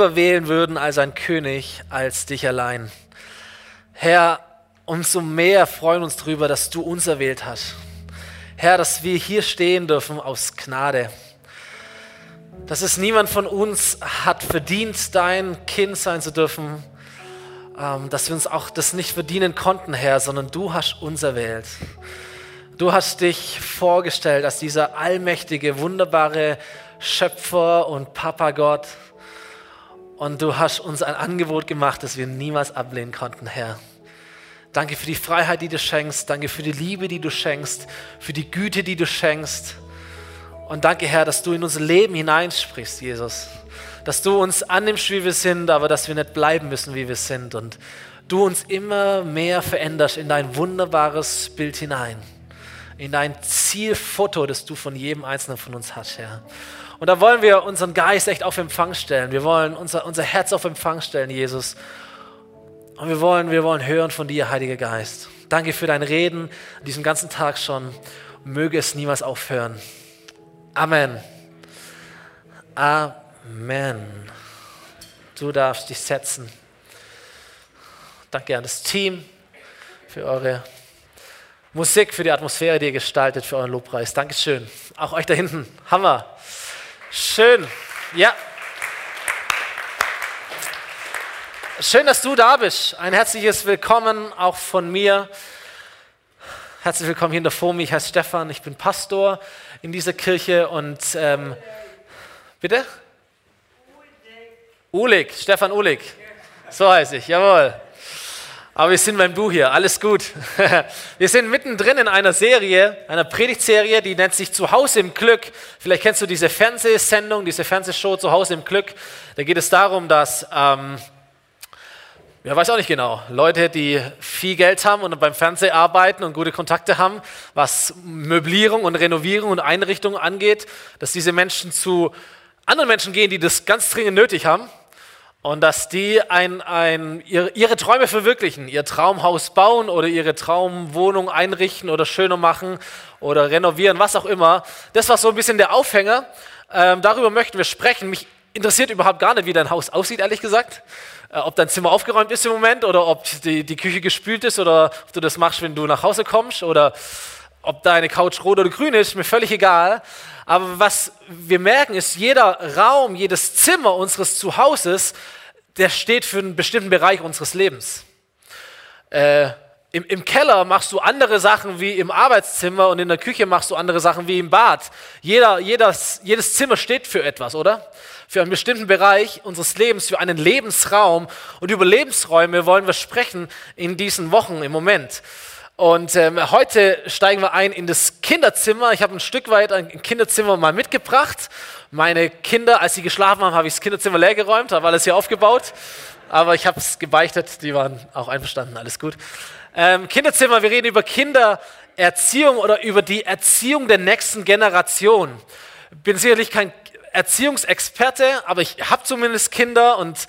lieber wählen würden als ein König, als dich allein. Herr, umso mehr freuen uns darüber, dass du uns erwählt hast. Herr, dass wir hier stehen dürfen aus Gnade. Dass es niemand von uns hat verdient, dein Kind sein zu dürfen. Ähm, dass wir uns auch das nicht verdienen konnten, Herr, sondern du hast uns erwählt. Du hast dich vorgestellt als dieser allmächtige, wunderbare Schöpfer und Papa Gott. Und du hast uns ein Angebot gemacht, das wir niemals ablehnen konnten, Herr. Danke für die Freiheit, die du schenkst. Danke für die Liebe, die du schenkst. Für die Güte, die du schenkst. Und danke, Herr, dass du in unser Leben hineinsprichst, Jesus. Dass du uns annimmst, wie wir sind, aber dass wir nicht bleiben müssen, wie wir sind. Und du uns immer mehr veränderst in dein wunderbares Bild hinein in dein Zielfoto, das du von jedem Einzelnen von uns hast, Herr. Und da wollen wir unseren Geist echt auf Empfang stellen. Wir wollen unser, unser Herz auf Empfang stellen, Jesus. Und wir wollen, wir wollen hören von dir, Heiliger Geist. Danke für dein Reden an diesem ganzen Tag schon. Möge es niemals aufhören. Amen. Amen. Du darfst dich setzen. Danke an das Team für eure Musik für die Atmosphäre, die ihr gestaltet für euren Lobpreis. Dankeschön. Auch euch da hinten. Hammer. Schön. Ja. Schön, dass du da bist. Ein herzliches Willkommen auch von mir. Herzlich willkommen hier in der FOMI. Ich heiße Stefan, ich bin Pastor in dieser Kirche und ähm, bitte? Ulig, Stefan Ulig. So heiße ich, jawohl. Aber wir sind beim Du hier, alles gut. Wir sind mittendrin in einer Serie, einer Predigtserie, die nennt sich Zuhause im Glück. Vielleicht kennst du diese Fernsehsendung, diese Fernsehshow Zuhause im Glück. Da geht es darum, dass, ähm, ja, weiß auch nicht genau, Leute, die viel Geld haben und beim Fernsehen arbeiten und gute Kontakte haben, was Möblierung und Renovierung und Einrichtung angeht, dass diese Menschen zu anderen Menschen gehen, die das ganz dringend nötig haben und dass die ein, ein, ihre, ihre, Träume verwirklichen, ihr Traumhaus bauen oder ihre Traumwohnung einrichten oder schöner machen oder renovieren, was auch immer. Das war so ein bisschen der Aufhänger. Ähm, darüber möchten wir sprechen. Mich interessiert überhaupt gar nicht, wie dein Haus aussieht, ehrlich gesagt. Äh, ob dein Zimmer aufgeräumt ist im Moment oder ob die, die Küche gespült ist oder ob du das machst, wenn du nach Hause kommst oder ob deine Couch rot oder grün ist, mir völlig egal. Aber was wir merken ist, jeder Raum, jedes Zimmer unseres Zuhauses, der steht für einen bestimmten Bereich unseres Lebens. Äh, im, Im Keller machst du andere Sachen wie im Arbeitszimmer und in der Küche machst du andere Sachen wie im Bad. Jeder, jedes, jedes Zimmer steht für etwas, oder? Für einen bestimmten Bereich unseres Lebens, für einen Lebensraum. Und über Lebensräume wollen wir sprechen in diesen Wochen im Moment. Und ähm, heute steigen wir ein in das Kinderzimmer. Ich habe ein Stück weit ein Kinderzimmer mal mitgebracht. Meine Kinder, als sie geschlafen haben, habe ich das Kinderzimmer leer geräumt, habe alles hier aufgebaut. Aber ich habe es gebeichtet, die waren auch einverstanden, alles gut. Ähm, Kinderzimmer, wir reden über Kindererziehung oder über die Erziehung der nächsten Generation. Bin sicherlich kein Erziehungsexperte, aber ich habe zumindest Kinder und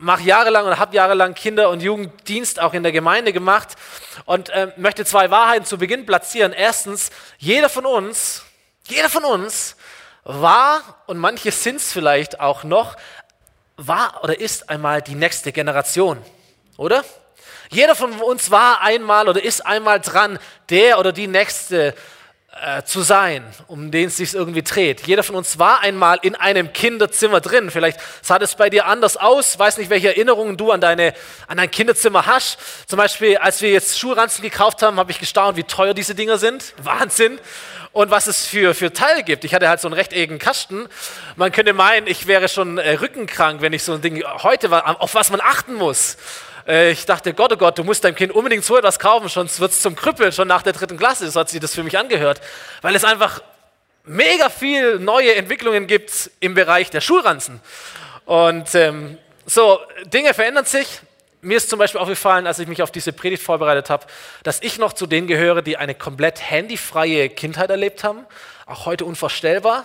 mache jahrelang oder habe jahrelang Kinder- und Jugenddienst auch in der Gemeinde gemacht und äh, möchte zwei Wahrheiten zu Beginn platzieren. Erstens, jeder von uns, jeder von uns war, und manche sind es vielleicht auch noch, war oder ist einmal die nächste Generation, oder? Jeder von uns war einmal oder ist einmal dran, der oder die nächste äh, zu sein, um den es sich irgendwie dreht. Jeder von uns war einmal in einem Kinderzimmer drin. Vielleicht sah das bei dir anders aus. Weiß nicht, welche Erinnerungen du an, deine, an dein Kinderzimmer hast. Zum Beispiel, als wir jetzt Schuhranzen gekauft haben, habe ich gestaunt, wie teuer diese Dinger sind. Wahnsinn. Und was es für, für Teile gibt. Ich hatte halt so einen rechteckigen Kasten. Man könnte meinen, ich wäre schon äh, rückenkrank, wenn ich so ein Ding heute war, auf was man achten muss. Äh, ich dachte, Gott, oh Gott, du musst deinem Kind unbedingt so etwas kaufen, sonst wird es zum Krüppeln, schon nach der dritten Klasse, so hat sich das für mich angehört. Weil es einfach mega viel neue Entwicklungen gibt im Bereich der Schulranzen. Und ähm, so, Dinge verändern sich. Mir ist zum Beispiel aufgefallen, als ich mich auf diese Predigt vorbereitet habe, dass ich noch zu denen gehöre, die eine komplett handyfreie Kindheit erlebt haben. Auch heute unvorstellbar.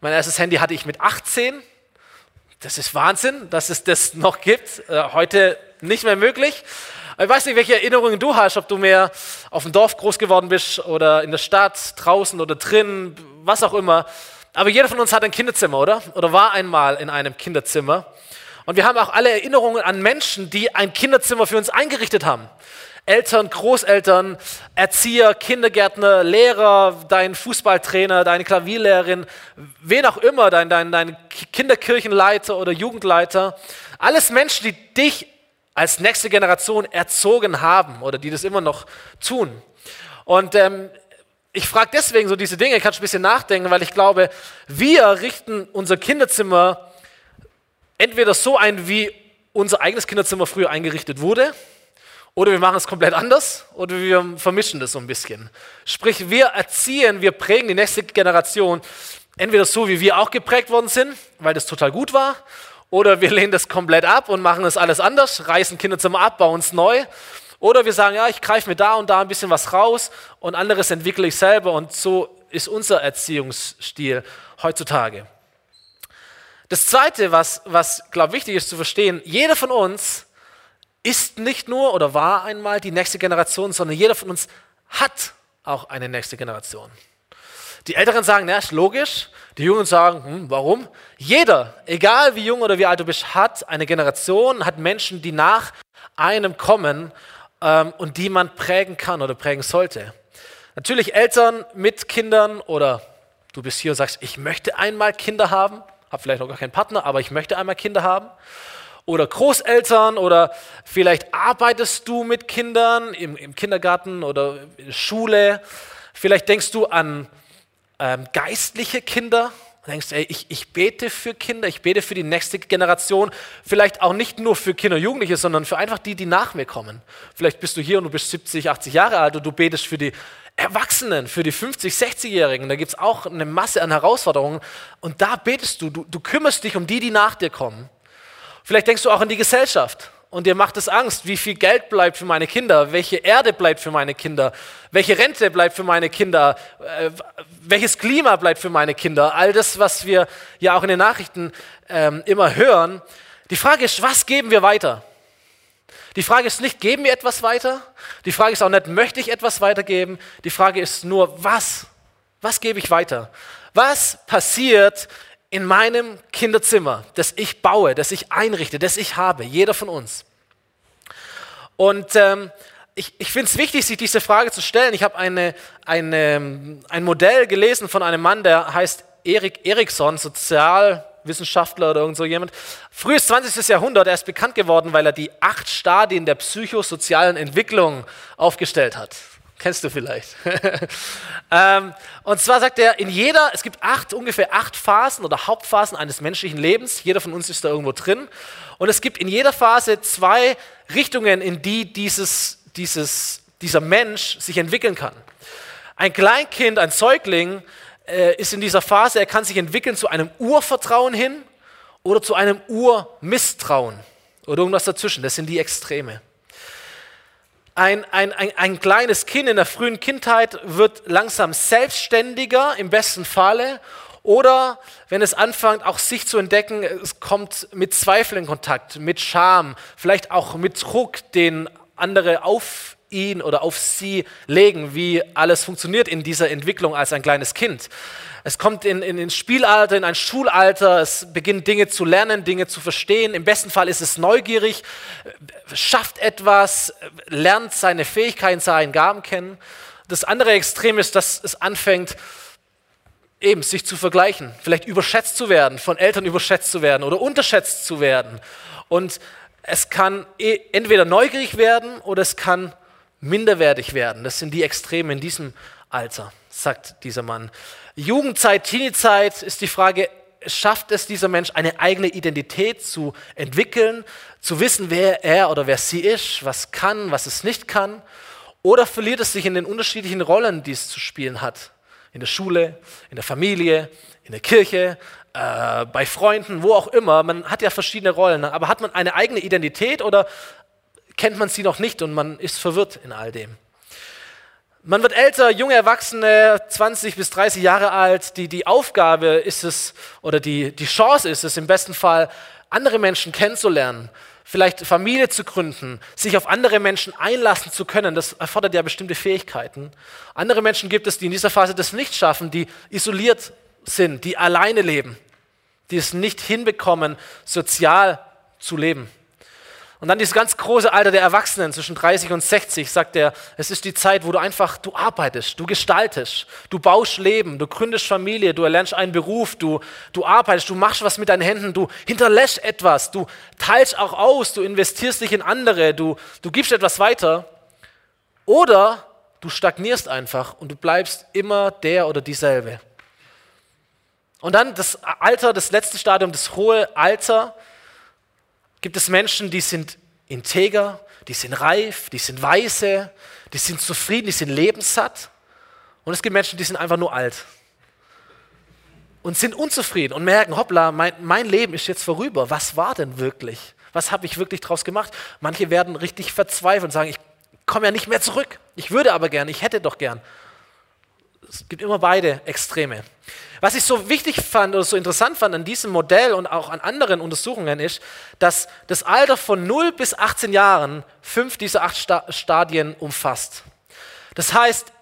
Mein erstes Handy hatte ich mit 18. Das ist Wahnsinn, dass es das noch gibt. Äh, heute nicht mehr möglich. Ich weiß nicht, welche Erinnerungen du hast, ob du mehr auf dem Dorf groß geworden bist oder in der Stadt, draußen oder drin, was auch immer. Aber jeder von uns hat ein Kinderzimmer, oder? Oder war einmal in einem Kinderzimmer. Und wir haben auch alle Erinnerungen an Menschen, die ein Kinderzimmer für uns eingerichtet haben. Eltern, Großeltern, Erzieher, Kindergärtner, Lehrer, dein Fußballtrainer, deine Klavierlehrerin, wen auch immer, dein, dein, dein Kinderkirchenleiter oder Jugendleiter. Alles Menschen, die dich als nächste Generation erzogen haben oder die das immer noch tun. Und ähm, ich frage deswegen so diese Dinge, kannst du ein bisschen nachdenken, weil ich glaube, wir richten unser Kinderzimmer entweder so ein, wie unser eigenes Kinderzimmer früher eingerichtet wurde, oder wir machen es komplett anders oder wir vermischen das so ein bisschen. Sprich, wir erziehen, wir prägen die nächste Generation entweder so, wie wir auch geprägt worden sind, weil das total gut war, oder wir lehnen das komplett ab und machen es alles anders, reißen Kinderzimmer ab, bauen es neu. Oder wir sagen, ja, ich greife mir da und da ein bisschen was raus und anderes entwickle ich selber. Und so ist unser Erziehungsstil heutzutage. Das Zweite, was, was glaube wichtig ist zu verstehen, jeder von uns ist nicht nur oder war einmal die nächste Generation, sondern jeder von uns hat auch eine nächste Generation. Die Älteren sagen, ja, ist logisch. Die Jungen sagen, hm, warum? Jeder, egal wie jung oder wie alt du bist, hat eine Generation, hat Menschen, die nach einem kommen ähm, und die man prägen kann oder prägen sollte. Natürlich Eltern mit Kindern oder du bist hier und sagst, ich möchte einmal Kinder haben, habe vielleicht noch gar keinen Partner, aber ich möchte einmal Kinder haben oder Großeltern oder vielleicht arbeitest du mit Kindern im, im Kindergarten oder in der Schule. Vielleicht denkst du an ähm, geistliche Kinder. Du denkst, ey, ich, ich bete für Kinder, ich bete für die nächste Generation. Vielleicht auch nicht nur für Kinder und Jugendliche, sondern für einfach die, die nach mir kommen. Vielleicht bist du hier und du bist 70, 80 Jahre alt und du betest für die Erwachsenen, für die 50, 60-Jährigen. Da gibt es auch eine Masse an Herausforderungen. Und da betest du, du, du kümmerst dich um die, die nach dir kommen. Vielleicht denkst du auch an die Gesellschaft und dir macht es Angst, wie viel Geld bleibt für meine Kinder, welche Erde bleibt für meine Kinder, welche Rente bleibt für meine Kinder, äh, welches Klima bleibt für meine Kinder. All das, was wir ja auch in den Nachrichten ähm, immer hören. Die Frage ist, was geben wir weiter? Die Frage ist nicht, geben wir etwas weiter? Die Frage ist auch nicht, möchte ich etwas weitergeben? Die Frage ist nur, was? Was gebe ich weiter? Was passiert, in meinem Kinderzimmer, das ich baue, das ich einrichte, das ich habe, jeder von uns. Und ähm, ich, ich finde es wichtig, sich diese Frage zu stellen. Ich habe eine, eine, ein Modell gelesen von einem Mann, der heißt Erik Erikson, Sozialwissenschaftler oder irgend so jemand. Frühes 20. Jahrhundert, er ist bekannt geworden, weil er die acht Stadien der psychosozialen Entwicklung aufgestellt hat. Kennst du vielleicht. ähm, und zwar sagt er, in jeder, es gibt acht, ungefähr acht Phasen oder Hauptphasen eines menschlichen Lebens. Jeder von uns ist da irgendwo drin. Und es gibt in jeder Phase zwei Richtungen, in die dieses, dieses, dieser Mensch sich entwickeln kann. Ein Kleinkind, ein Säugling äh, ist in dieser Phase, er kann sich entwickeln zu einem Urvertrauen hin oder zu einem Urmisstrauen oder irgendwas dazwischen. Das sind die Extreme. Ein, ein, ein, ein kleines Kind in der frühen Kindheit wird langsam selbstständiger, im besten Falle. Oder wenn es anfängt, auch sich zu entdecken, es kommt mit Zweifel in Kontakt, mit Scham, vielleicht auch mit Druck, den andere auf ihn oder auf sie legen, wie alles funktioniert in dieser Entwicklung als ein kleines Kind. Es kommt in, in, ins Spielalter, in ein Schulalter, es beginnt Dinge zu lernen, Dinge zu verstehen. Im besten Fall ist es neugierig, schafft etwas, lernt seine Fähigkeiten, seine Gaben kennen. Das andere Extrem ist, dass es anfängt, eben sich zu vergleichen, vielleicht überschätzt zu werden, von Eltern überschätzt zu werden oder unterschätzt zu werden. Und es kann e, entweder neugierig werden oder es kann minderwertig werden. Das sind die Extreme in diesem Alter, sagt dieser Mann. Jugendzeit, Teeniezeit ist die Frage, schafft es dieser Mensch, eine eigene Identität zu entwickeln, zu wissen, wer er oder wer sie ist, was kann, was es nicht kann? Oder verliert es sich in den unterschiedlichen Rollen, die es zu spielen hat? In der Schule, in der Familie, in der Kirche, äh, bei Freunden, wo auch immer. Man hat ja verschiedene Rollen, aber hat man eine eigene Identität oder kennt man sie noch nicht und man ist verwirrt in all dem? Man wird älter, junge Erwachsene, 20 bis 30 Jahre alt. Die, die Aufgabe ist es, oder die, die Chance ist es im besten Fall, andere Menschen kennenzulernen, vielleicht Familie zu gründen, sich auf andere Menschen einlassen zu können. Das erfordert ja bestimmte Fähigkeiten. Andere Menschen gibt es, die in dieser Phase das nicht schaffen, die isoliert sind, die alleine leben, die es nicht hinbekommen, sozial zu leben. Und dann dieses ganz große Alter der Erwachsenen zwischen 30 und 60, sagt er, es ist die Zeit, wo du einfach, du arbeitest, du gestaltest, du baust Leben, du gründest Familie, du erlernst einen Beruf, du, du arbeitest, du machst was mit deinen Händen, du hinterlässt etwas, du teilst auch aus, du investierst dich in andere, du, du gibst etwas weiter. Oder du stagnierst einfach und du bleibst immer der oder dieselbe. Und dann das Alter, das letzte Stadium, das hohe Alter, gibt es Menschen, die sind integer, die sind reif, die sind weise, die sind zufrieden, die sind lebenssatt. Und es gibt Menschen, die sind einfach nur alt und sind unzufrieden und merken, hoppla, mein, mein Leben ist jetzt vorüber. Was war denn wirklich? Was habe ich wirklich draus gemacht? Manche werden richtig verzweifelt und sagen, ich komme ja nicht mehr zurück. Ich würde aber gern, ich hätte doch gern. Es gibt immer beide Extreme. Was ich so wichtig fand oder so interessant fand an diesem Modell und auch an anderen Untersuchungen ist, dass das Alter von 0 bis 18 Jahren fünf dieser acht Stadien umfasst. Das heißt,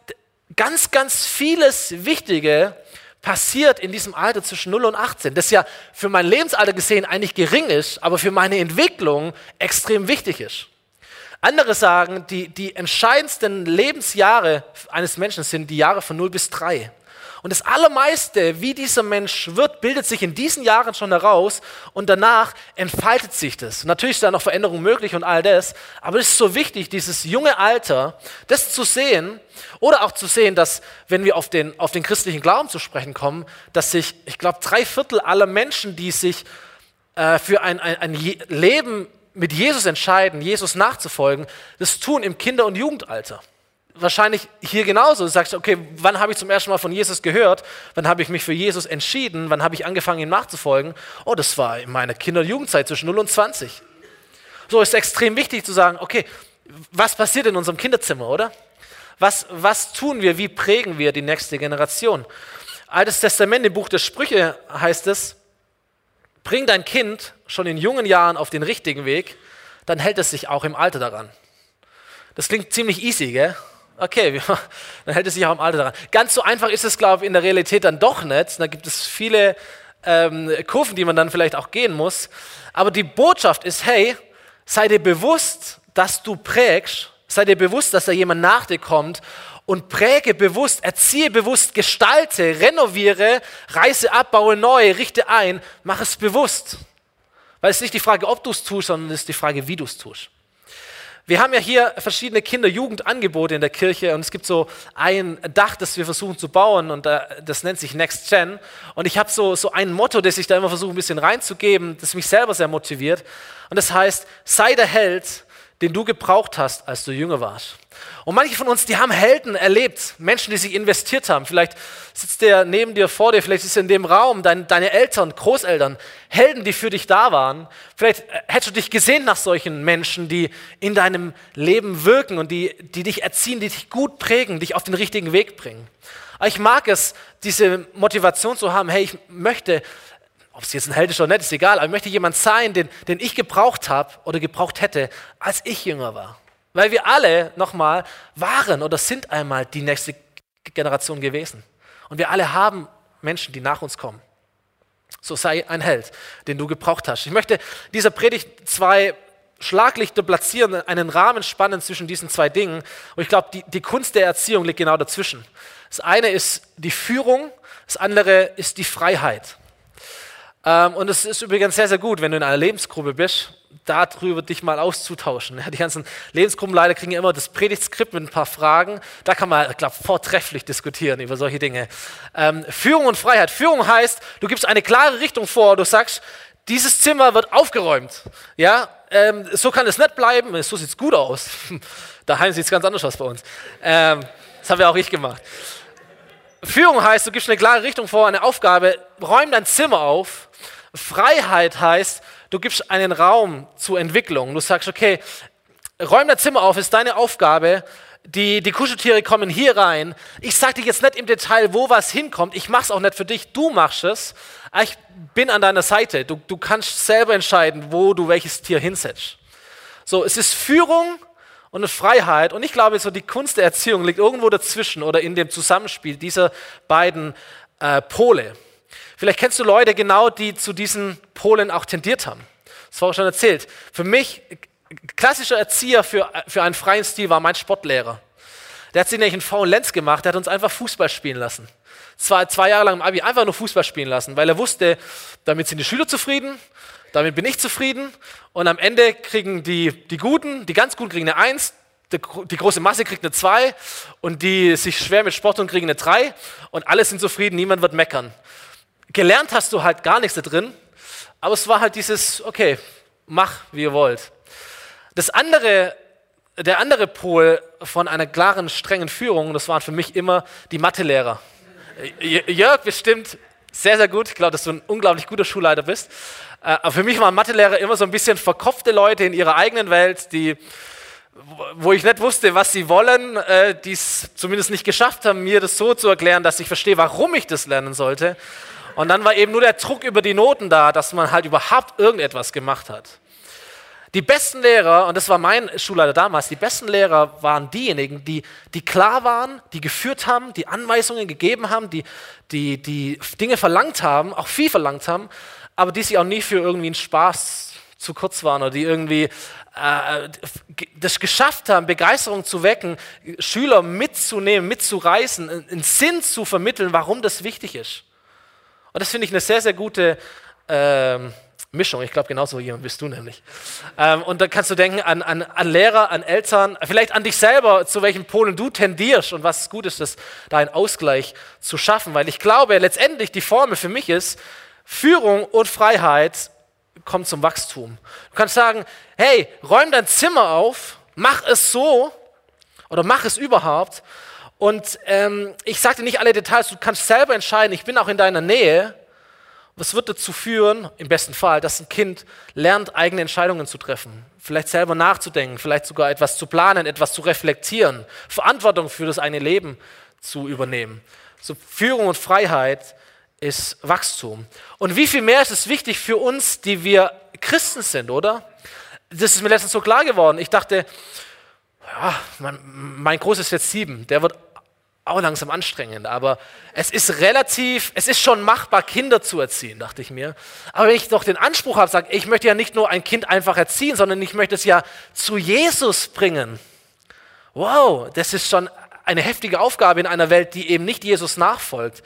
ganz, ganz vieles Wichtige passiert in diesem Alter zwischen 0 und 18, das ja für mein Lebensalter gesehen eigentlich gering ist, aber für meine Entwicklung extrem wichtig ist. Andere sagen, die, die entscheidendsten Lebensjahre eines Menschen sind die Jahre von 0 bis 3. Und das Allermeiste, wie dieser Mensch wird, bildet sich in diesen Jahren schon heraus und danach entfaltet sich das. Natürlich ist da noch Veränderung möglich und all das, aber es ist so wichtig, dieses junge Alter, das zu sehen oder auch zu sehen, dass, wenn wir auf den, auf den christlichen Glauben zu sprechen kommen, dass sich, ich glaube, drei Viertel aller Menschen, die sich äh, für ein, ein, ein Leben mit Jesus entscheiden, Jesus nachzufolgen, das tun im Kinder- und Jugendalter wahrscheinlich hier genauso. Du sagst, okay, wann habe ich zum ersten Mal von Jesus gehört? Wann habe ich mich für Jesus entschieden? Wann habe ich angefangen, ihm nachzufolgen? Oh, das war in meiner Kinder- und Jugendzeit zwischen 0 und 20. So ist extrem wichtig zu sagen, okay, was passiert in unserem Kinderzimmer, oder? Was, was tun wir? Wie prägen wir die nächste Generation? Altes Testament, im Buch der Sprüche heißt es, bring dein Kind schon in jungen Jahren auf den richtigen Weg, dann hält es sich auch im Alter daran. Das klingt ziemlich easy, gell? Okay, dann hält es sich auch im Alter daran. Ganz so einfach ist es, glaube ich, in der Realität dann doch nicht. Da gibt es viele ähm, Kurven, die man dann vielleicht auch gehen muss. Aber die Botschaft ist, hey, sei dir bewusst, dass du prägst, sei dir bewusst, dass da jemand nach dir kommt und präge bewusst, erziehe bewusst, gestalte, renoviere, reiße ab, baue neu, richte ein, mach es bewusst. Weil es ist nicht die Frage, ob du es tust, sondern es ist die Frage, wie du es tust. Wir haben ja hier verschiedene Kinder-Jugendangebote in der Kirche und es gibt so ein Dach, das wir versuchen zu bauen und das nennt sich Next Gen. Und ich habe so, so ein Motto, das ich da immer versuche ein bisschen reinzugeben, das mich selber sehr motiviert. Und das heißt, sei der Held, den du gebraucht hast, als du jünger warst. Und manche von uns, die haben Helden erlebt, Menschen, die sich investiert haben. Vielleicht sitzt der neben dir, vor dir, vielleicht ist er in dem Raum, dein, deine Eltern, Großeltern, Helden, die für dich da waren. Vielleicht äh, hättest du dich gesehen nach solchen Menschen, die in deinem Leben wirken und die, die dich erziehen, die dich gut prägen, dich auf den richtigen Weg bringen. Aber ich mag es, diese Motivation zu haben, hey, ich möchte, ob es jetzt ein Held ist oder nicht, ist egal, aber ich möchte jemand sein, den, den ich gebraucht habe oder gebraucht hätte, als ich jünger war. Weil wir alle, nochmal, waren oder sind einmal die nächste Generation gewesen. Und wir alle haben Menschen, die nach uns kommen. So sei ein Held, den du gebraucht hast. Ich möchte dieser Predigt zwei Schlaglichter platzieren, einen Rahmen spannen zwischen diesen zwei Dingen. Und ich glaube, die, die Kunst der Erziehung liegt genau dazwischen. Das eine ist die Führung, das andere ist die Freiheit. Ähm, und es ist übrigens sehr, sehr gut, wenn du in einer Lebensgruppe bist darüber dich mal auszutauschen. die ganzen Lebensgruppenleiter kriegen ja immer das Predigtskript mit ein paar Fragen. Da kann man, ich glaube, vortrefflich diskutieren über solche Dinge. Ähm, Führung und Freiheit. Führung heißt, du gibst eine klare Richtung vor. Du sagst, dieses Zimmer wird aufgeräumt. Ja, ähm, so kann es nicht bleiben. So sieht es gut aus. Daheim sieht es ganz anders aus bei uns. Ähm, das haben wir auch ich gemacht. Führung heißt, du gibst eine klare Richtung vor, eine Aufgabe, räum dein Zimmer auf. Freiheit heißt, du gibst einen Raum zur Entwicklung. Du sagst, okay, räum dein Zimmer auf, ist deine Aufgabe. Die, die Kuscheltiere kommen hier rein. Ich sage dir jetzt nicht im Detail, wo was hinkommt. Ich mache es auch nicht für dich. Du machst es. Ich bin an deiner Seite. Du, du kannst selber entscheiden, wo du welches Tier hinsetzt. So, es ist Führung und eine Freiheit. Und ich glaube, so die Kunst der Erziehung liegt irgendwo dazwischen oder in dem Zusammenspiel dieser beiden äh, Pole. Vielleicht kennst du Leute genau, die zu diesen Polen auch tendiert haben. Das war auch schon erzählt. Für mich, klassischer Erzieher für, für einen freien Stil war mein Sportlehrer. Der hat sich nämlich einen faulen Lenz gemacht, der hat uns einfach Fußball spielen lassen. Zwei, zwei Jahre lang im Abi einfach nur Fußball spielen lassen, weil er wusste, damit sind die Schüler zufrieden, damit bin ich zufrieden und am Ende kriegen die, die Guten, die ganz Guten kriegen eine Eins, die, die große Masse kriegt eine Zwei und die sich schwer mit Sport und kriegen eine Drei und alle sind zufrieden, niemand wird meckern. Gelernt hast du halt gar nichts da drin, aber es war halt dieses, okay, mach, wie ihr wollt. Das andere, der andere Pol von einer klaren, strengen Führung, das waren für mich immer die Mathelehrer. Jörg bestimmt sehr, sehr gut. Ich glaube, dass du ein unglaublich guter Schulleiter bist. Äh, aber für mich waren Mathelehrer immer so ein bisschen verkopfte Leute in ihrer eigenen Welt, die, wo ich nicht wusste, was sie wollen, äh, die es zumindest nicht geschafft haben, mir das so zu erklären, dass ich verstehe, warum ich das lernen sollte. Und dann war eben nur der Druck über die Noten da, dass man halt überhaupt irgendetwas gemacht hat. Die besten Lehrer, und das war mein Schulleiter damals, die besten Lehrer waren diejenigen, die, die klar waren, die geführt haben, die Anweisungen gegeben haben, die, die, die Dinge verlangt haben, auch viel verlangt haben, aber die sich auch nie für irgendwie einen Spaß zu kurz waren oder die irgendwie äh, das geschafft haben, Begeisterung zu wecken, Schüler mitzunehmen, mitzureißen, einen Sinn zu vermitteln, warum das wichtig ist. Und das finde ich eine sehr, sehr gute äh, Mischung. Ich glaube, genauso jemand bist du nämlich. Ähm, und da kannst du denken an, an, an Lehrer, an Eltern, vielleicht an dich selber, zu welchen Polen du tendierst und was gut ist, das, da einen Ausgleich zu schaffen. Weil ich glaube, letztendlich die Formel für mich ist, Führung und Freiheit kommt zum Wachstum. Du kannst sagen, hey, räum dein Zimmer auf, mach es so oder mach es überhaupt. Und ähm, ich sage dir nicht alle Details, du kannst selber entscheiden, ich bin auch in deiner Nähe. Was wird dazu führen, im besten Fall, dass ein Kind lernt, eigene Entscheidungen zu treffen, vielleicht selber nachzudenken, vielleicht sogar etwas zu planen, etwas zu reflektieren, Verantwortung für das eigene Leben zu übernehmen. So Führung und Freiheit ist Wachstum. Und wie viel mehr ist es wichtig für uns, die wir Christen sind, oder? Das ist mir letztens so klar geworden. Ich dachte, ja, mein, mein Großes ist jetzt sieben, der wird auch langsam anstrengend, aber es ist relativ, es ist schon machbar, Kinder zu erziehen, dachte ich mir. Aber wenn ich doch den Anspruch habe, sage, ich möchte ja nicht nur ein Kind einfach erziehen, sondern ich möchte es ja zu Jesus bringen. Wow, das ist schon eine heftige Aufgabe in einer Welt, die eben nicht Jesus nachfolgt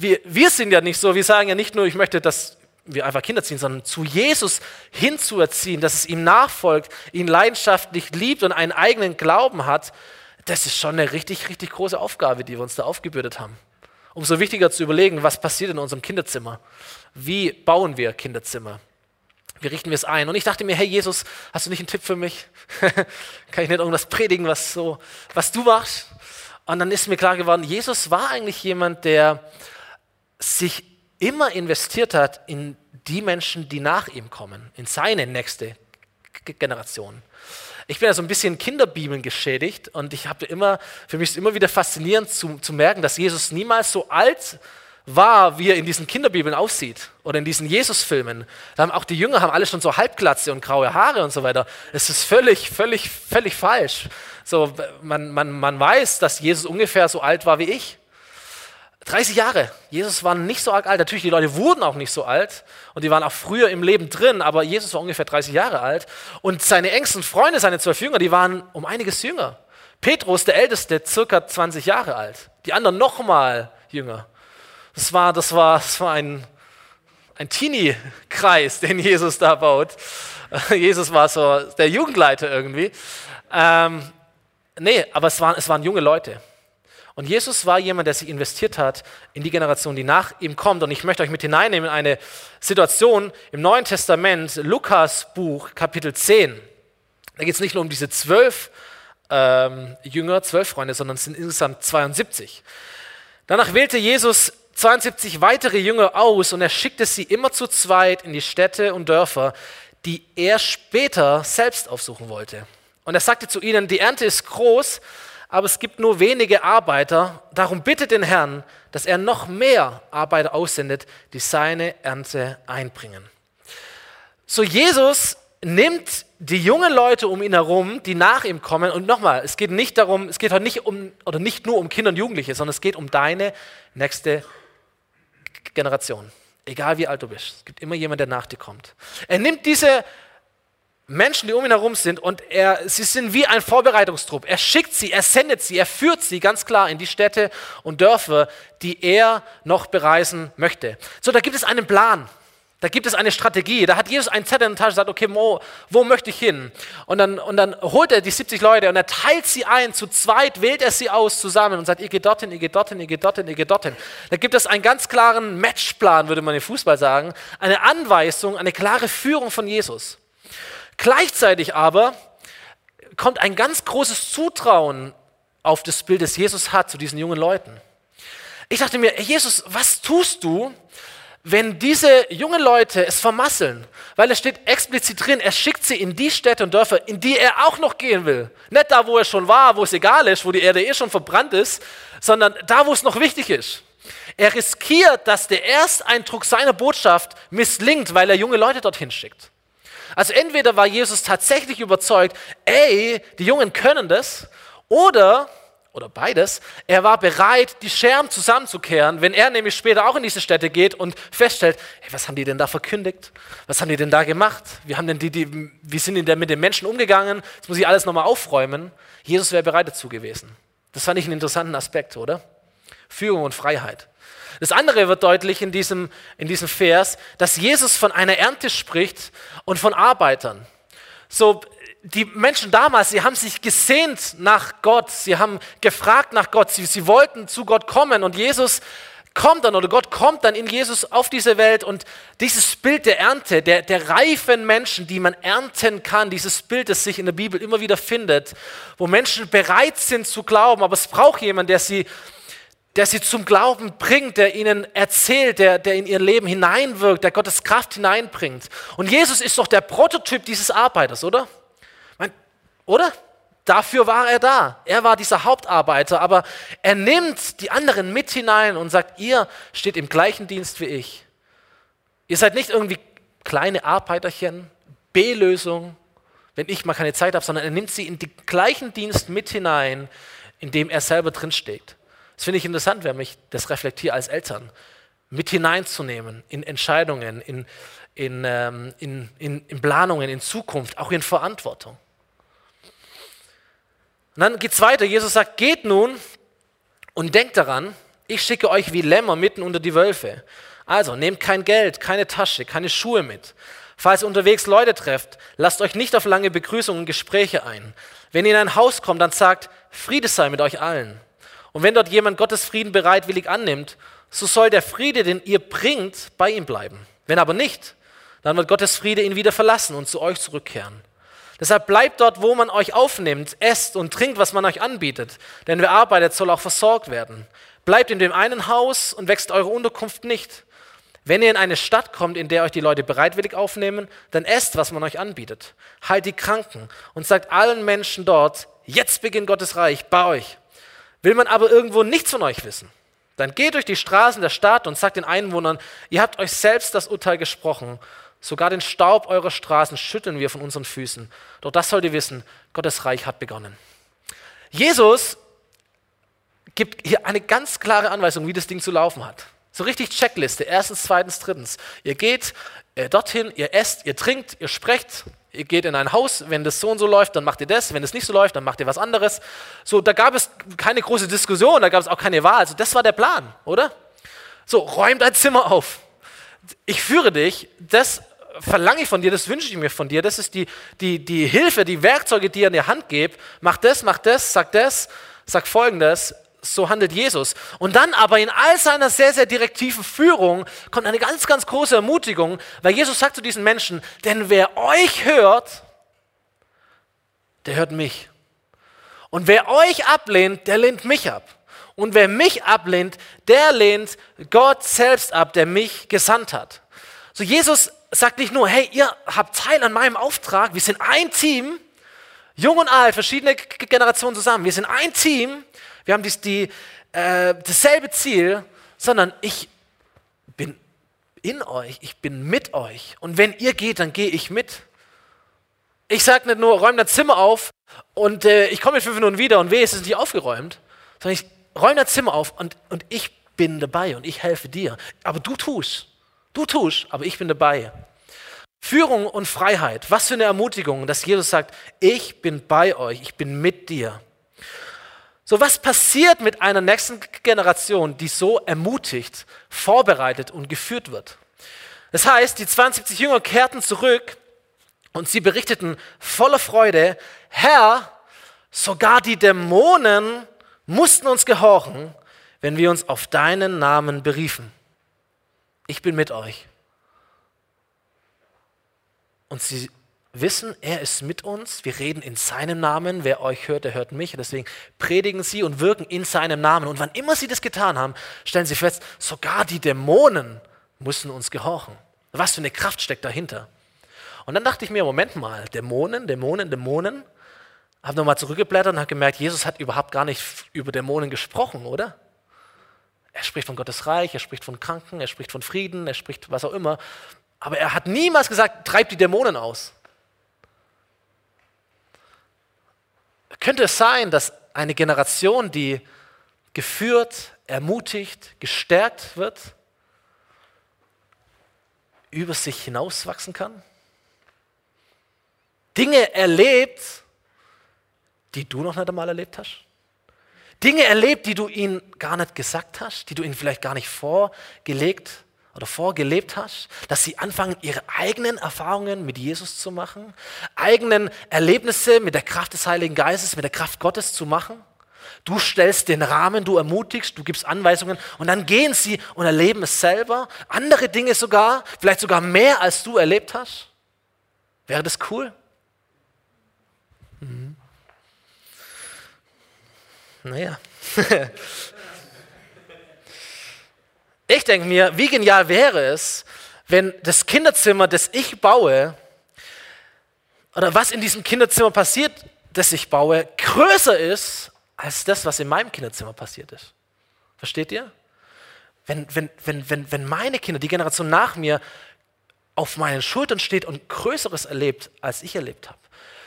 wir, wir sind ja nicht so, wir sagen ja nicht nur, ich möchte, dass wir einfach Kinder ziehen, sondern zu Jesus hinzuerziehen, dass es ihm nachfolgt, ihn leidenschaftlich liebt und einen eigenen Glauben hat, das ist schon eine richtig, richtig große Aufgabe, die wir uns da aufgebürdet haben. Umso wichtiger zu überlegen, was passiert in unserem Kinderzimmer? Wie bauen wir Kinderzimmer? Wie richten wir es ein? Und ich dachte mir, hey Jesus, hast du nicht einen Tipp für mich? Kann ich nicht irgendwas predigen, was, so, was du machst? Und dann ist mir klar geworden, Jesus war eigentlich jemand, der sich immer investiert hat in die Menschen, die nach ihm kommen, in seine nächste Generation. Ich bin ja so ein bisschen Kinderbibeln geschädigt und ich habe immer, für mich ist immer wieder faszinierend zu, zu merken, dass Jesus niemals so alt war, wie er in diesen Kinderbibeln aussieht oder in diesen Jesus-Filmen. Da haben auch die Jünger haben alle schon so Halbglatze und graue Haare und so weiter. Es ist völlig, völlig, völlig falsch. So, man, man, man weiß, dass Jesus ungefähr so alt war wie ich. 30 Jahre. Jesus war nicht so arg alt. Natürlich, die Leute wurden auch nicht so alt und die waren auch früher im Leben drin, aber Jesus war ungefähr 30 Jahre alt. Und seine engsten Freunde, seine zwölf Jünger, die waren um einiges jünger. Petrus, der Älteste, circa 20 Jahre alt. Die anderen nochmal jünger. Das war, das war, das war ein, ein Teenie-Kreis, den Jesus da baut. Jesus war so der Jugendleiter irgendwie. Ähm, nee, aber es waren, es waren junge Leute. Und Jesus war jemand, der sich investiert hat in die Generation, die nach ihm kommt. Und ich möchte euch mit hineinnehmen in eine Situation im Neuen Testament, Lukas Buch, Kapitel 10. Da geht es nicht nur um diese zwölf ähm, Jünger, zwölf Freunde, sondern es sind insgesamt 72. Danach wählte Jesus 72 weitere Jünger aus und er schickte sie immer zu zweit in die Städte und Dörfer, die er später selbst aufsuchen wollte. Und er sagte zu ihnen, die Ernte ist groß, aber es gibt nur wenige Arbeiter. Darum bittet den Herrn, dass er noch mehr Arbeiter aussendet, die seine Ernte einbringen. So Jesus nimmt die jungen Leute um ihn herum, die nach ihm kommen. Und nochmal, es geht nicht darum, es geht heute nicht um oder nicht nur um Kinder und Jugendliche, sondern es geht um deine nächste Generation. Egal wie alt du bist, es gibt immer jemand, der nach dir kommt. Er nimmt diese Menschen, die um ihn herum sind und er, sie sind wie ein Vorbereitungstrupp. Er schickt sie, er sendet sie, er führt sie ganz klar in die Städte und Dörfer, die er noch bereisen möchte. So, da gibt es einen Plan. Da gibt es eine Strategie. Da hat Jesus einen Zettel in der Tasche und sagt, okay, wo, wo möchte ich hin? Und dann, und dann holt er die 70 Leute und er teilt sie ein. Zu zweit wählt er sie aus zusammen und sagt, ihr geht dorthin, ihr geht dorthin, ihr geht dorthin, ihr geht dorthin. Da gibt es einen ganz klaren Matchplan, würde man im Fußball sagen. Eine Anweisung, eine klare Führung von Jesus. Gleichzeitig aber kommt ein ganz großes Zutrauen auf das Bild, das Jesus hat zu diesen jungen Leuten. Ich dachte mir, Jesus, was tust du, wenn diese jungen Leute es vermasseln, weil es steht explizit drin, er schickt sie in die Städte und Dörfer, in die er auch noch gehen will. Nicht da, wo er schon war, wo es egal ist, wo die Erde eh schon verbrannt ist, sondern da, wo es noch wichtig ist. Er riskiert, dass der Ersteindruck seiner Botschaft misslingt, weil er junge Leute dorthin schickt. Also entweder war Jesus tatsächlich überzeugt, ey, die Jungen können das, oder oder beides, er war bereit, die Scherben zusammenzukehren, wenn er nämlich später auch in diese Städte geht und feststellt, hey, was haben die denn da verkündigt? Was haben die denn da gemacht? Wie, haben denn die, die, wie sind die denn mit den Menschen umgegangen? Das muss ich alles nochmal aufräumen. Jesus wäre bereit dazu gewesen. Das fand ich einen interessanten Aspekt, oder? Führung und Freiheit. Das andere wird deutlich in diesem, in diesem Vers, dass Jesus von einer Ernte spricht und von Arbeitern. So, die Menschen damals, sie haben sich gesehnt nach Gott, sie haben gefragt nach Gott, sie, sie wollten zu Gott kommen. Und Jesus kommt dann oder Gott kommt dann in Jesus auf diese Welt. Und dieses Bild der Ernte, der, der reifen Menschen, die man ernten kann, dieses Bild, das sich in der Bibel immer wieder findet, wo Menschen bereit sind zu glauben, aber es braucht jemanden, der sie, der sie zum Glauben bringt, der ihnen erzählt, der, der in ihr Leben hineinwirkt, der Gottes Kraft hineinbringt. Und Jesus ist doch der Prototyp dieses Arbeiters, oder? Oder? Dafür war er da. Er war dieser Hauptarbeiter, aber er nimmt die anderen mit hinein und sagt, ihr steht im gleichen Dienst wie ich. Ihr seid nicht irgendwie kleine Arbeiterchen, B-Lösung, wenn ich mal keine Zeit habe, sondern er nimmt sie in den gleichen Dienst mit hinein, in dem er selber drinsteht. Das finde ich interessant, wenn ich das reflektiere als Eltern, mit hineinzunehmen in Entscheidungen, in, in, ähm, in, in, in Planungen, in Zukunft, auch in Verantwortung. Und dann geht es weiter. Jesus sagt, geht nun und denkt daran, ich schicke euch wie Lämmer mitten unter die Wölfe. Also nehmt kein Geld, keine Tasche, keine Schuhe mit. Falls ihr unterwegs Leute trefft, lasst euch nicht auf lange Begrüßungen und Gespräche ein. Wenn ihr in ein Haus kommt, dann sagt, Friede sei mit euch allen. Und wenn dort jemand Gottes Frieden bereitwillig annimmt, so soll der Friede, den ihr bringt, bei ihm bleiben. Wenn aber nicht, dann wird Gottes Friede ihn wieder verlassen und zu euch zurückkehren. Deshalb bleibt dort, wo man euch aufnimmt, esst und trinkt, was man euch anbietet. Denn wer arbeitet, soll auch versorgt werden. Bleibt in dem einen Haus und wächst eure Unterkunft nicht. Wenn ihr in eine Stadt kommt, in der euch die Leute bereitwillig aufnehmen, dann esst, was man euch anbietet. Heilt die Kranken und sagt allen Menschen dort, jetzt beginnt Gottes Reich bei euch. Will man aber irgendwo nichts von euch wissen, dann geht durch die Straßen der Stadt und sagt den Einwohnern, ihr habt euch selbst das Urteil gesprochen Sogar den Staub eurer Straßen schütteln wir von unseren Füßen. Doch das sollt ihr wissen, Gottes Reich hat begonnen. Jesus gibt hier eine ganz klare Anweisung, wie das Ding zu laufen hat. So richtig Checkliste. Erstens, zweitens, drittens. Ihr geht äh, dorthin, ihr esst, ihr trinkt, ihr sprecht, ihr geht in ein Haus. Wenn das so und so läuft, dann macht ihr das. Wenn es nicht so läuft, dann macht ihr was anderes. So, da gab es keine große Diskussion, da gab es auch keine Wahl. Also das war der Plan, oder? So, räumt ein Zimmer auf. Ich führe dich, das verlange ich von dir, das wünsche ich mir von dir. Das ist die, die, die Hilfe, die Werkzeuge, die ihr in die Hand gebt. Mach das, mach das, sag das, sag folgendes. So handelt Jesus. Und dann aber in all seiner sehr, sehr direktiven Führung kommt eine ganz, ganz große Ermutigung, weil Jesus sagt zu diesen Menschen, denn wer euch hört, der hört mich. Und wer euch ablehnt, der lehnt mich ab. Und wer mich ablehnt, der lehnt Gott selbst ab, der mich gesandt hat. So Jesus sagt nicht nur, hey, ihr habt Teil an meinem Auftrag, wir sind ein Team, jung und alt, verschiedene Generationen zusammen, wir sind ein Team, wir haben dies, die, äh, dasselbe Ziel, sondern ich bin in euch, ich bin mit euch. Und wenn ihr geht, dann gehe ich mit. Ich sage nicht nur, räum das Zimmer auf und äh, ich komme in fünf Minuten wieder und weh, es ist nicht aufgeräumt, sondern ich räume das Zimmer auf und, und ich bin dabei und ich helfe dir. Aber du tust. Du tust, aber ich bin dabei. Führung und Freiheit. Was für eine Ermutigung, dass Jesus sagt, ich bin bei euch, ich bin mit dir. So, was passiert mit einer nächsten Generation, die so ermutigt, vorbereitet und geführt wird? Das heißt, die 72 Jünger kehrten zurück und sie berichteten voller Freude, Herr, sogar die Dämonen mussten uns gehorchen, wenn wir uns auf deinen Namen beriefen. Ich bin mit euch. Und sie wissen, er ist mit uns. Wir reden in seinem Namen. Wer euch hört, der hört mich. Und deswegen predigen sie und wirken in seinem Namen. Und wann immer sie das getan haben, stellen sie fest, sogar die Dämonen müssen uns gehorchen. Was für eine Kraft steckt dahinter? Und dann dachte ich mir, Moment mal, Dämonen, Dämonen, Dämonen. Habe nochmal zurückgeblättert und habe gemerkt, Jesus hat überhaupt gar nicht über Dämonen gesprochen, oder? Er spricht von Gottes Reich, er spricht von Kranken, er spricht von Frieden, er spricht was auch immer. Aber er hat niemals gesagt, treibt die Dämonen aus. Könnte es sein, dass eine Generation, die geführt, ermutigt, gestärkt wird, über sich hinauswachsen kann? Dinge erlebt, die du noch nicht einmal erlebt hast? Dinge erlebt, die du ihnen gar nicht gesagt hast, die du ihnen vielleicht gar nicht vorgelegt oder vorgelebt hast, dass sie anfangen, ihre eigenen Erfahrungen mit Jesus zu machen, eigenen Erlebnisse mit der Kraft des Heiligen Geistes, mit der Kraft Gottes zu machen. Du stellst den Rahmen, du ermutigst, du gibst Anweisungen und dann gehen sie und erleben es selber, andere Dinge sogar, vielleicht sogar mehr als du erlebt hast. Wäre das cool? Mhm. Naja. ich denke mir, wie genial wäre es, wenn das Kinderzimmer, das ich baue, oder was in diesem Kinderzimmer passiert, das ich baue, größer ist als das, was in meinem Kinderzimmer passiert ist. Versteht ihr? Wenn, wenn, wenn, wenn, wenn meine Kinder, die Generation nach mir, auf meinen Schultern steht und Größeres erlebt, als ich erlebt habe,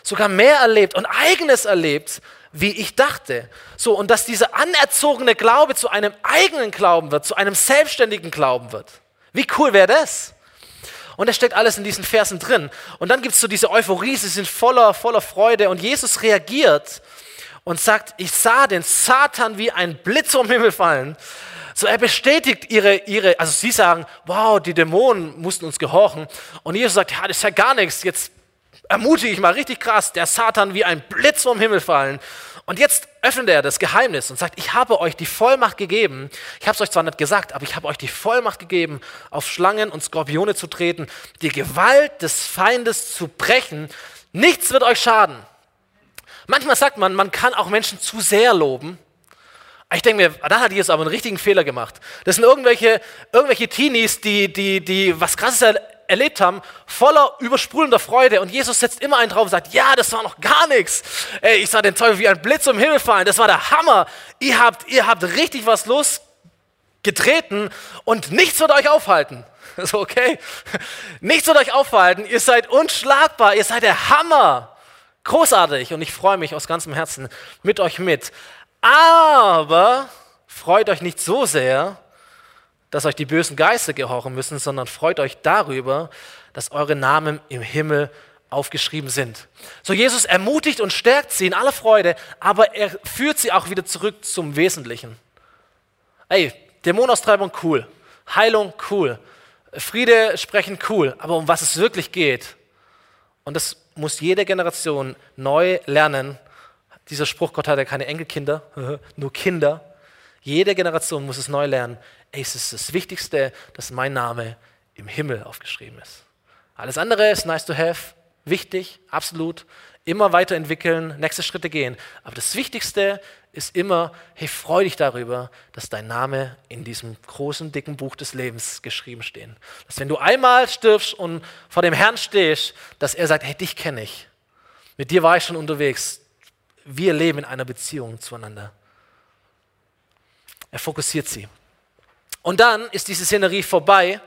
sogar mehr erlebt und eigenes erlebt, wie ich dachte. So, und dass dieser anerzogene Glaube zu einem eigenen Glauben wird, zu einem selbstständigen Glauben wird. Wie cool wäre das? Und das steckt alles in diesen Versen drin. Und dann gibt es so diese Euphorie, sie sind voller, voller Freude. Und Jesus reagiert und sagt, ich sah den Satan wie ein Blitz vom Himmel fallen. So, er bestätigt ihre, ihre, also sie sagen, wow, die Dämonen mussten uns gehorchen. Und Jesus sagt, ja, das ist ja gar nichts. Jetzt ermutige ich mal richtig krass, der Satan wie ein Blitz vom Himmel fallen. Und jetzt öffnet er das Geheimnis und sagt, ich habe euch die Vollmacht gegeben. Ich habe es euch zwar nicht gesagt, aber ich habe euch die Vollmacht gegeben, auf Schlangen und Skorpione zu treten, die Gewalt des Feindes zu brechen. Nichts wird euch schaden. Manchmal sagt man, man kann auch Menschen zu sehr loben. Ich denke mir, da hat Jesus aber einen richtigen Fehler gemacht. Das sind irgendwelche, irgendwelche Teenies, die, die, die was Krasses erlebt haben, voller übersprudelnder Freude. Und Jesus setzt immer einen drauf und sagt, ja, das war noch gar nichts. Ey, ich sah den Teufel wie ein Blitz im Himmel fallen. Das war der Hammer. Ihr habt, ihr habt richtig was losgetreten und nichts wird euch aufhalten. So, okay? Nichts wird euch aufhalten. Ihr seid unschlagbar. Ihr seid der Hammer. Großartig. Und ich freue mich aus ganzem Herzen mit euch mit. Aber freut euch nicht so sehr, dass euch die bösen Geister gehorchen müssen, sondern freut euch darüber, dass eure Namen im Himmel aufgeschrieben sind. So Jesus ermutigt und stärkt sie in aller Freude, aber er führt sie auch wieder zurück zum Wesentlichen. Ey, Dämonenaustreibung cool, Heilung cool, Friede sprechen cool, aber um was es wirklich geht, und das muss jede Generation neu lernen. Dieser Spruch, Gott hat ja keine Enkelkinder, nur Kinder. Jede Generation muss es neu lernen ey, es ist das Wichtigste, dass mein Name im Himmel aufgeschrieben ist. Alles andere ist nice to have, wichtig, absolut, immer weiterentwickeln, nächste Schritte gehen. Aber das Wichtigste ist immer, hey, freu dich darüber, dass dein Name in diesem großen, dicken Buch des Lebens geschrieben steht. Dass wenn du einmal stirbst und vor dem Herrn stehst, dass er sagt, hey, dich kenne ich. Mit dir war ich schon unterwegs. Wir leben in einer Beziehung zueinander. Er fokussiert sie. Und dann ist diese Szenerie vorbei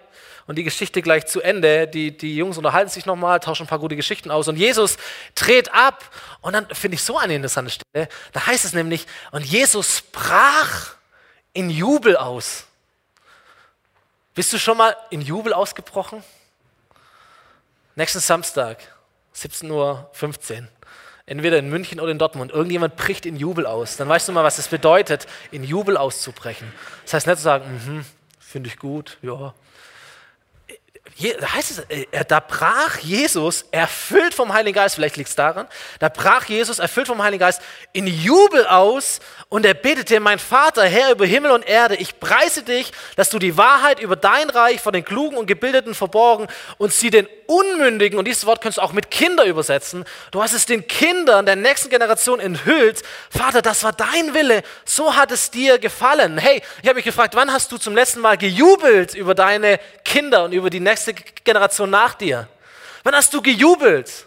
und die Geschichte gleich zu Ende. Die, die Jungs unterhalten sich nochmal, tauschen ein paar gute Geschichten aus und Jesus dreht ab. Und dann finde ich so eine interessante Stelle. Da heißt es nämlich, und Jesus brach in Jubel aus. Bist du schon mal in Jubel ausgebrochen? Nächsten Samstag, 17.15 Uhr, entweder in München oder in Dortmund, irgendjemand bricht in Jubel aus. Dann weißt du mal, was es bedeutet, in Jubel auszubrechen. Das heißt nicht zu sagen, mhm, finde ich gut, ja, da heißt es, äh, da brach Jesus, erfüllt vom Heiligen Geist, vielleicht liegt es daran, da brach Jesus, erfüllt vom Heiligen Geist, in Jubel aus und er betete, mein Vater, Herr über Himmel und Erde, ich preise dich, dass du die Wahrheit über dein Reich von den Klugen und Gebildeten verborgen und sie den Unmündigen, und dieses Wort kannst du auch mit Kinder übersetzen, du hast es den Kindern der nächsten Generation enthüllt. Vater, das war dein Wille, so hat es dir gefallen. Hey, ich habe mich gefragt, wann hast du zum letzten Mal gejubelt über deine Kinder und über die nächste Generation nach dir? Wann hast du gejubelt?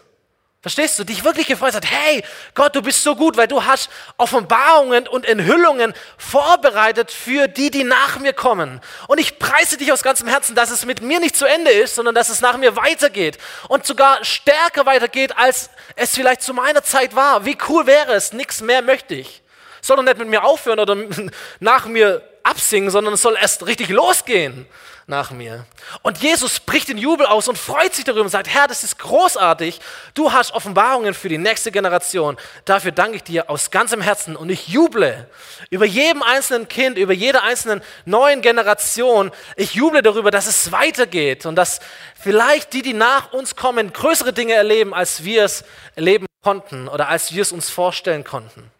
Verstehst du? Dich wirklich gefreut hat, hey Gott, du bist so gut, weil du hast Offenbarungen und Enthüllungen vorbereitet für die, die nach mir kommen. Und ich preise dich aus ganzem Herzen, dass es mit mir nicht zu Ende ist, sondern dass es nach mir weitergeht und sogar stärker weitergeht, als es vielleicht zu meiner Zeit war. Wie cool wäre es? Nichts mehr möchte ich. Soll doch nicht mit mir aufhören oder nach mir absingen, sondern es soll erst richtig losgehen nach mir. Und Jesus bricht in Jubel aus und freut sich darüber und sagt, Herr, das ist großartig. Du hast Offenbarungen für die nächste Generation. Dafür danke ich dir aus ganzem Herzen und ich juble über jedem einzelnen Kind, über jede einzelne neuen Generation. Ich juble darüber, dass es weitergeht und dass vielleicht die, die nach uns kommen, größere Dinge erleben, als wir es erleben konnten oder als wir es uns vorstellen konnten.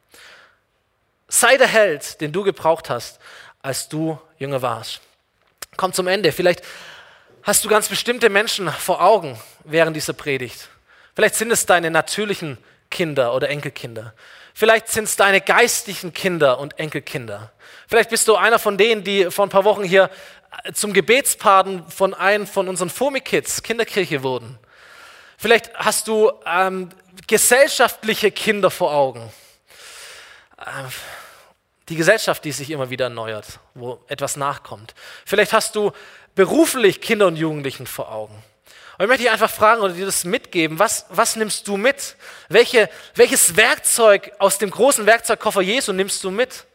Sei der Held, den du gebraucht hast, als du jünger warst kommt zum Ende. Vielleicht hast du ganz bestimmte Menschen vor Augen während dieser Predigt. Vielleicht sind es deine natürlichen Kinder oder Enkelkinder. Vielleicht sind es deine geistlichen Kinder und Enkelkinder. Vielleicht bist du einer von denen, die vor ein paar Wochen hier zum Gebetspaten von einem von unseren Fomi-Kids, Kinderkirche wurden. Vielleicht hast du ähm, gesellschaftliche Kinder vor Augen. Ähm, die Gesellschaft, die sich immer wieder erneuert, wo etwas nachkommt. Vielleicht hast du beruflich Kinder und Jugendlichen vor Augen. Und ich möchte dich einfach fragen oder dir das mitgeben, was, was nimmst du mit? Welche, welches Werkzeug aus dem großen Werkzeugkoffer Jesu nimmst du mit?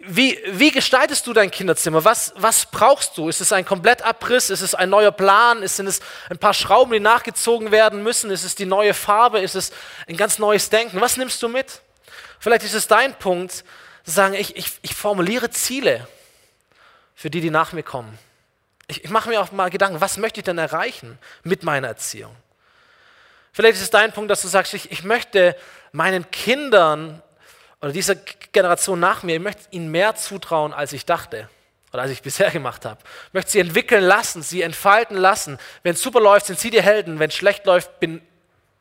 Wie, wie gestaltest du dein Kinderzimmer? Was, was brauchst du? Ist es ein Komplettabriss? Ist es ein neuer Plan? Ist es ein paar Schrauben, die nachgezogen werden müssen? Ist es die neue Farbe? Ist es ein ganz neues Denken? Was nimmst du mit? Vielleicht ist es dein Punkt, zu sagen, ich, ich, ich formuliere Ziele für die, die nach mir kommen. Ich, ich mache mir auch mal Gedanken, was möchte ich denn erreichen mit meiner Erziehung? Vielleicht ist es dein Punkt, dass du sagst, ich, ich möchte meinen Kindern oder dieser Generation nach mir, ich möchte ihnen mehr zutrauen, als ich dachte oder als ich bisher gemacht habe. Ich möchte sie entwickeln lassen, sie entfalten lassen. Wenn es super läuft, sind sie die Helden. Wenn es schlecht läuft, bin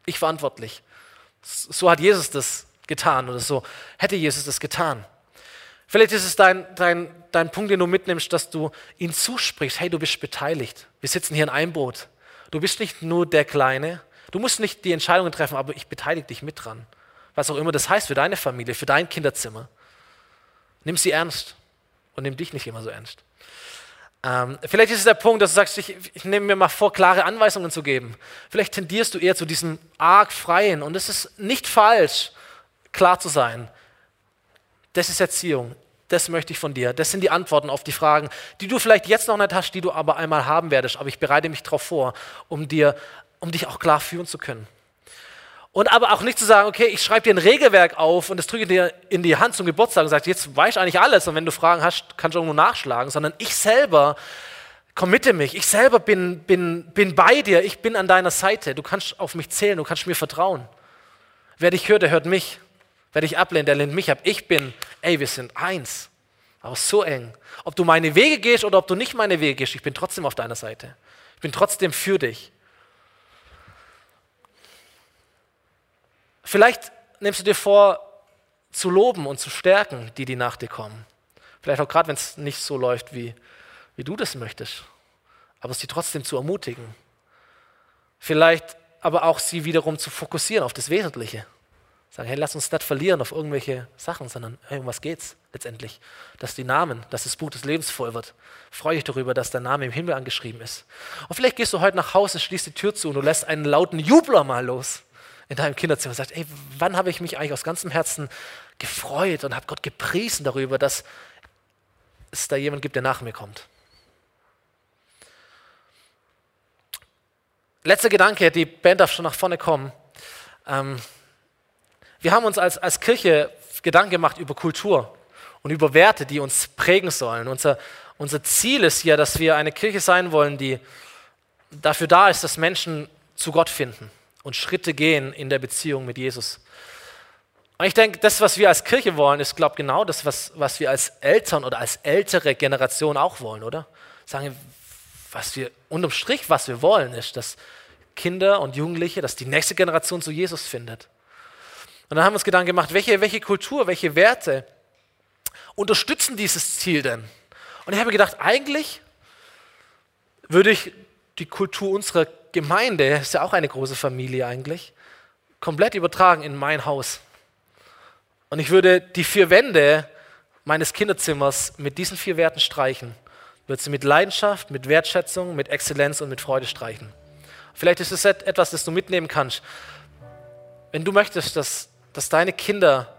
ich verantwortlich. So hat Jesus das getan oder so hätte Jesus das getan. Vielleicht ist es dein, dein, dein Punkt, den du mitnimmst, dass du ihn zusprichst, hey, du bist beteiligt. Wir sitzen hier in einem Boot. Du bist nicht nur der Kleine. Du musst nicht die Entscheidungen treffen, aber ich beteilige dich mit dran. Was auch immer das heißt für deine Familie, für dein Kinderzimmer. Nimm sie ernst und nimm dich nicht immer so ernst. Ähm, vielleicht ist es der Punkt, dass du sagst, ich, ich nehme mir mal vor, klare Anweisungen zu geben. Vielleicht tendierst du eher zu diesem arg freien und das ist nicht falsch klar zu sein. Das ist Erziehung. Das möchte ich von dir. Das sind die Antworten auf die Fragen, die du vielleicht jetzt noch nicht hast, die du aber einmal haben werdest. Aber ich bereite mich darauf vor, um, dir, um dich auch klar führen zu können. Und aber auch nicht zu sagen, okay, ich schreibe dir ein Regelwerk auf und das drücke dir in die Hand zum Geburtstag und sage, jetzt weiß ich eigentlich alles und wenn du Fragen hast, kannst du irgendwo nachschlagen, sondern ich selber committe mich, ich selber bin, bin, bin bei dir, ich bin an deiner Seite, du kannst auf mich zählen, du kannst mir vertrauen. Wer dich hört, der hört mich. Wer dich ablehnt, der lehnt mich ab. Ich bin, ey, wir sind eins. Aber so eng. Ob du meine Wege gehst oder ob du nicht meine Wege gehst, ich bin trotzdem auf deiner Seite. Ich bin trotzdem für dich. Vielleicht nimmst du dir vor, zu loben und zu stärken, die, die nach dir kommen. Vielleicht auch gerade, wenn es nicht so läuft, wie, wie du das möchtest. Aber sie trotzdem zu ermutigen. Vielleicht aber auch sie wiederum zu fokussieren auf das Wesentliche. Sagen, hey, lass uns nicht verlieren auf irgendwelche Sachen, sondern hey, um was geht's letztendlich? Dass die Namen, dass das Buch des Lebens voll wird. Freue dich darüber, dass dein Name im Himmel angeschrieben ist. Und vielleicht gehst du heute nach Hause, schließt die Tür zu und du lässt einen lauten Jubler mal los in deinem Kinderzimmer und sagst, ey, wann habe ich mich eigentlich aus ganzem Herzen gefreut und habe Gott gepriesen darüber, dass es da jemand gibt, der nach mir kommt. letzter Gedanke, die Band darf schon nach vorne kommen. Ähm, wir haben uns als, als Kirche Gedanken gemacht über Kultur und über Werte, die uns prägen sollen. Unser, unser Ziel ist ja, dass wir eine Kirche sein wollen, die dafür da ist, dass Menschen zu Gott finden und Schritte gehen in der Beziehung mit Jesus. Und ich denke, das, was wir als Kirche wollen, ist, glaube ich, genau das, was, was wir als Eltern oder als ältere Generation auch wollen, oder? Sagen, was wir unterm Strich, was wir wollen, ist, dass Kinder und Jugendliche, dass die nächste Generation zu Jesus findet. Und dann haben wir uns Gedanken gemacht, welche, welche Kultur, welche Werte unterstützen dieses Ziel denn? Und ich habe gedacht, eigentlich würde ich die Kultur unserer Gemeinde, ist ja auch eine große Familie eigentlich, komplett übertragen in mein Haus. Und ich würde die vier Wände meines Kinderzimmers mit diesen vier Werten streichen. Würde sie mit Leidenschaft, mit Wertschätzung, mit Exzellenz und mit Freude streichen. Vielleicht ist es etwas, das du mitnehmen kannst. Wenn du möchtest, dass, dass deine Kinder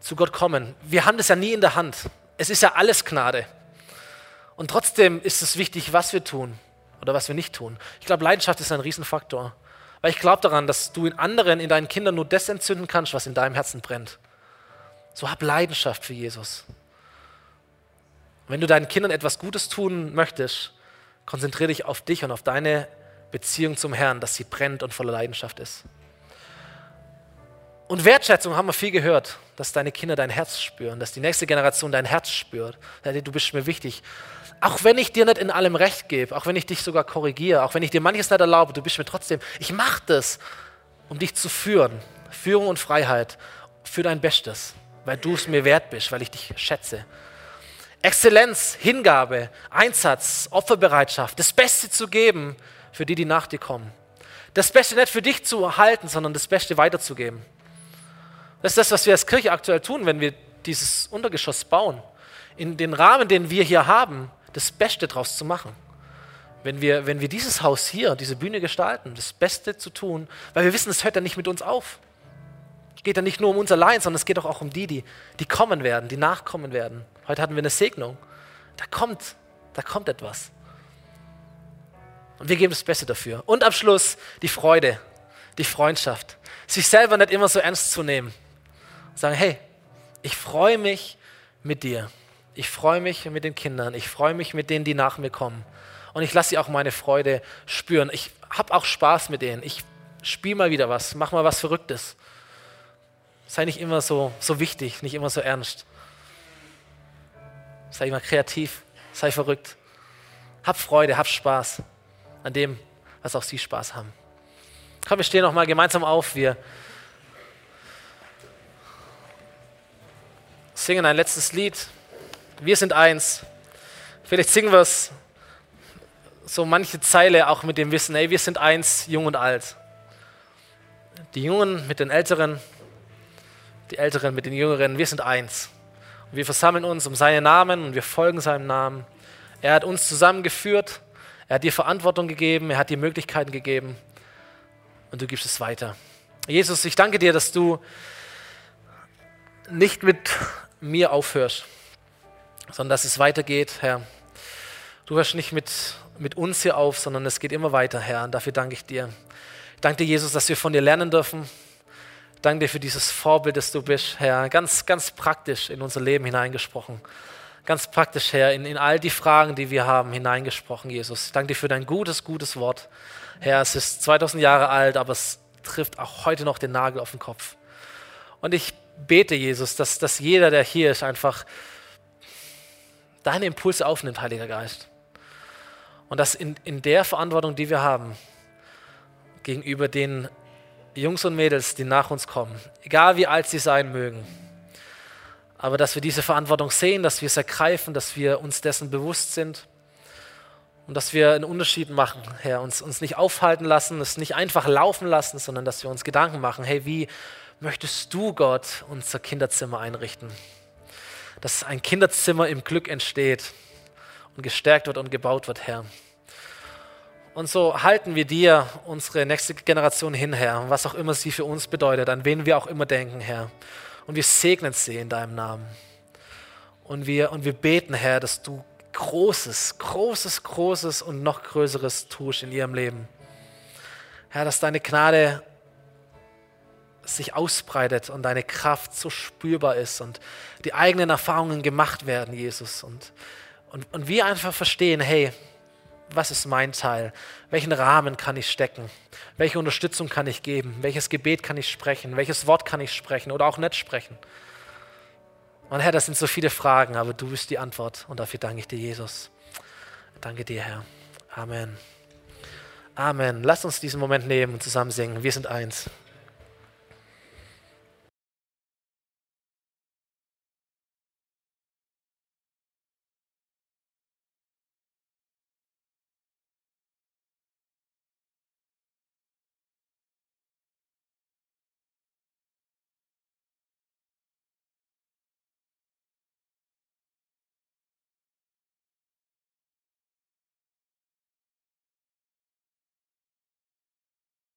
zu Gott kommen, wir haben das ja nie in der Hand. Es ist ja alles Gnade. Und trotzdem ist es wichtig, was wir tun oder was wir nicht tun. Ich glaube, Leidenschaft ist ein Riesenfaktor. Weil ich glaube daran, dass du in anderen, in deinen Kindern nur das entzünden kannst, was in deinem Herzen brennt. So hab Leidenschaft für Jesus. wenn du deinen Kindern etwas Gutes tun möchtest, konzentriere dich auf dich und auf deine Beziehung zum Herrn, dass sie brennt und voller Leidenschaft ist. Und Wertschätzung haben wir viel gehört, dass deine Kinder dein Herz spüren, dass die nächste Generation dein Herz spürt. Du bist mir wichtig. Auch wenn ich dir nicht in allem recht gebe, auch wenn ich dich sogar korrigiere, auch wenn ich dir manches nicht erlaube, du bist mir trotzdem, ich mache das, um dich zu führen. Führung und Freiheit für dein Bestes weil du es mir wert bist, weil ich dich schätze. Exzellenz, Hingabe, Einsatz, Opferbereitschaft, das Beste zu geben für die, die nach dir kommen. Das Beste nicht für dich zu erhalten, sondern das Beste weiterzugeben. Das ist das, was wir als Kirche aktuell tun, wenn wir dieses Untergeschoss bauen. In den Rahmen, den wir hier haben, das Beste daraus zu machen. Wenn wir, wenn wir dieses Haus hier, diese Bühne gestalten, das Beste zu tun, weil wir wissen, es hört ja nicht mit uns auf. Es geht ja nicht nur um uns allein, sondern es geht auch um die, die, die kommen werden, die nachkommen werden. Heute hatten wir eine Segnung. Da kommt, da kommt etwas. Und wir geben das Beste dafür. Und am Schluss die Freude, die Freundschaft. Sich selber nicht immer so ernst zu nehmen. Sagen, hey, ich freue mich mit dir. Ich freue mich mit den Kindern. Ich freue mich mit denen, die nach mir kommen. Und ich lasse sie auch meine Freude spüren. Ich habe auch Spaß mit denen. Ich spiele mal wieder was, mach mal was Verrücktes. Sei nicht immer so, so wichtig, nicht immer so ernst. Sei immer kreativ, sei verrückt. Hab Freude, hab Spaß an dem, was auch Sie Spaß haben. Komm, wir stehen noch mal gemeinsam auf. Wir singen ein letztes Lied. Wir sind eins. Vielleicht singen wir es so manche Zeile auch mit dem Wissen, ey, wir sind eins, jung und alt. Die Jungen mit den Älteren, die Älteren mit den Jüngeren, wir sind eins. Und wir versammeln uns um seinen Namen und wir folgen seinem Namen. Er hat uns zusammengeführt, er hat dir Verantwortung gegeben, er hat dir Möglichkeiten gegeben und du gibst es weiter. Jesus, ich danke dir, dass du nicht mit mir aufhörst, sondern dass es weitergeht, Herr. Du hörst nicht mit, mit uns hier auf, sondern es geht immer weiter, Herr. Und dafür danke ich dir. Ich danke dir, Jesus, dass wir von dir lernen dürfen. Danke dir für dieses Vorbild, das du bist, Herr. Ganz, ganz praktisch in unser Leben hineingesprochen. Ganz praktisch, Herr, in, in all die Fragen, die wir haben, hineingesprochen, Jesus. Danke dir für dein gutes, gutes Wort. Herr, es ist 2000 Jahre alt, aber es trifft auch heute noch den Nagel auf den Kopf. Und ich bete, Jesus, dass, dass jeder, der hier ist, einfach deine Impulse aufnimmt, Heiliger Geist. Und dass in, in der Verantwortung, die wir haben, gegenüber den Jungs und Mädels, die nach uns kommen, egal wie alt sie sein mögen, aber dass wir diese Verantwortung sehen, dass wir es ergreifen, dass wir uns dessen bewusst sind und dass wir einen Unterschied machen, Herr, uns, uns nicht aufhalten lassen, es nicht einfach laufen lassen, sondern dass wir uns Gedanken machen, hey, wie möchtest du, Gott, unser Kinderzimmer einrichten? Dass ein Kinderzimmer im Glück entsteht und gestärkt wird und gebaut wird, Herr. Und so halten wir dir unsere nächste Generation hin, Herr, was auch immer sie für uns bedeutet, an wen wir auch immer denken, Herr. Und wir segnen sie in deinem Namen. Und wir, und wir beten, Herr, dass du Großes, Großes, Großes und noch Größeres tust in ihrem Leben. Herr, dass deine Gnade sich ausbreitet und deine Kraft so spürbar ist und die eigenen Erfahrungen gemacht werden, Jesus. Und, und, und wir einfach verstehen, hey, was ist mein Teil? Welchen Rahmen kann ich stecken? Welche Unterstützung kann ich geben? Welches Gebet kann ich sprechen? Welches Wort kann ich sprechen oder auch nicht sprechen? Und Herr, das sind so viele Fragen, aber du bist die Antwort und dafür danke ich dir, Jesus. Danke dir, Herr. Amen. Amen. Lass uns diesen Moment nehmen und zusammen singen. Wir sind eins.